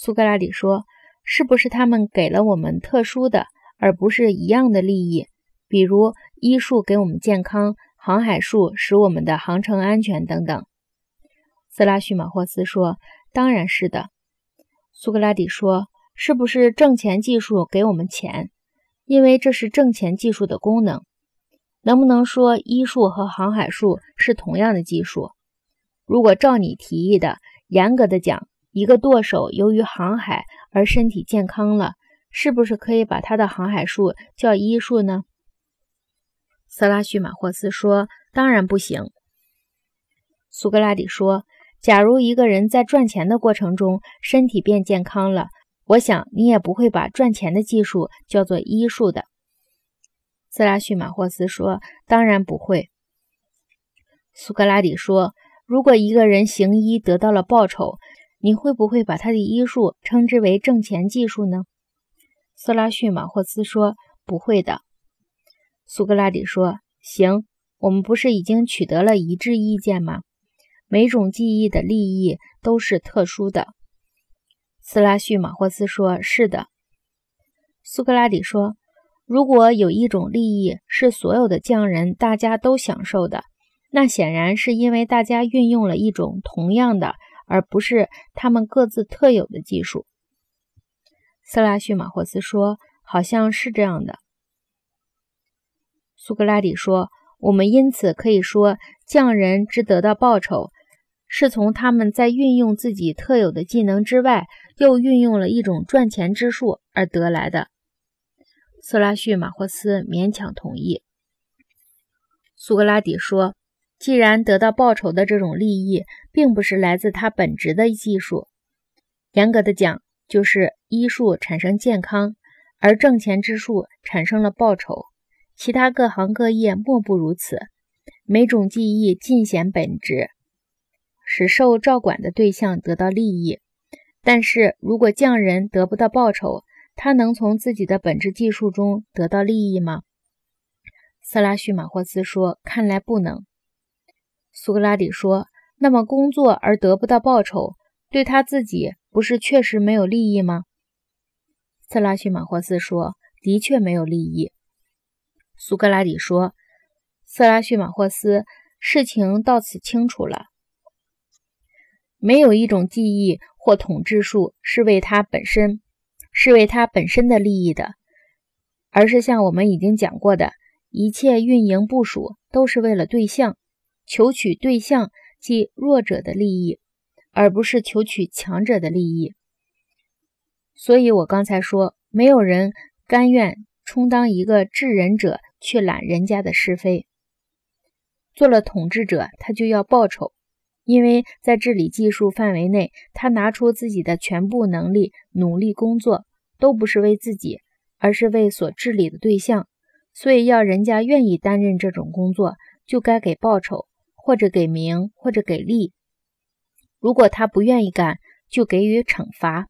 苏格拉底说：“是不是他们给了我们特殊的，而不是一样的利益？比如医术给我们健康，航海术使我们的航程安全等等。”斯拉叙马霍斯说：“当然是的。”苏格拉底说：“是不是挣钱技术给我们钱？因为这是挣钱技术的功能。能不能说医术和航海术是同样的技术？如果照你提议的，严格的讲，一个舵手由于航海而身体健康了，是不是可以把他的航海术叫医术呢？”色拉叙马霍斯说：“当然不行。”苏格拉底说。假如一个人在赚钱的过程中身体变健康了，我想你也不会把赚钱的技术叫做医术的。色拉叙马霍斯说：“当然不会。”苏格拉底说：“如果一个人行医得到了报酬，你会不会把他的医术称之为挣钱技术呢？”斯拉叙马霍斯说：“不会的。”苏格拉底说：“行，我们不是已经取得了一致意见吗？”每种记忆的利益都是特殊的。斯拉叙马霍斯说：“是的。”苏格拉底说：“如果有一种利益是所有的匠人大家都享受的，那显然是因为大家运用了一种同样的，而不是他们各自特有的技术。”色拉叙马霍斯说：“好像是这样的。”苏格拉底说：“我们因此可以说，匠人之得到报酬。”是从他们在运用自己特有的技能之外，又运用了一种赚钱之术而得来的。色拉叙马霍斯勉强同意。苏格拉底说：“既然得到报酬的这种利益，并不是来自他本职的技术，严格的讲，就是医术产生健康，而挣钱之术产生了报酬。其他各行各业莫不如此，每种技艺尽显本质。”使受照管的对象得到利益，但是如果匠人得不到报酬，他能从自己的本质技术中得到利益吗？斯拉叙马霍斯说：“看来不能。”苏格拉底说：“那么工作而得不到报酬，对他自己不是确实没有利益吗？”斯拉叙马霍斯说：“的确没有利益。”苏格拉底说：“色拉叙马霍斯，事情到此清楚了。”没有一种技艺或统治术是为它本身，是为它本身的利益的，而是像我们已经讲过的，一切运营部署都是为了对象，求取对象即弱者的利益，而不是求取强者的利益。所以我刚才说，没有人甘愿充当一个治人者去揽人家的是非。做了统治者，他就要报酬。因为在治理技术范围内，他拿出自己的全部能力，努力工作，都不是为自己，而是为所治理的对象。所以要人家愿意担任这种工作，就该给报酬，或者给名，或者给利。如果他不愿意干，就给予惩罚。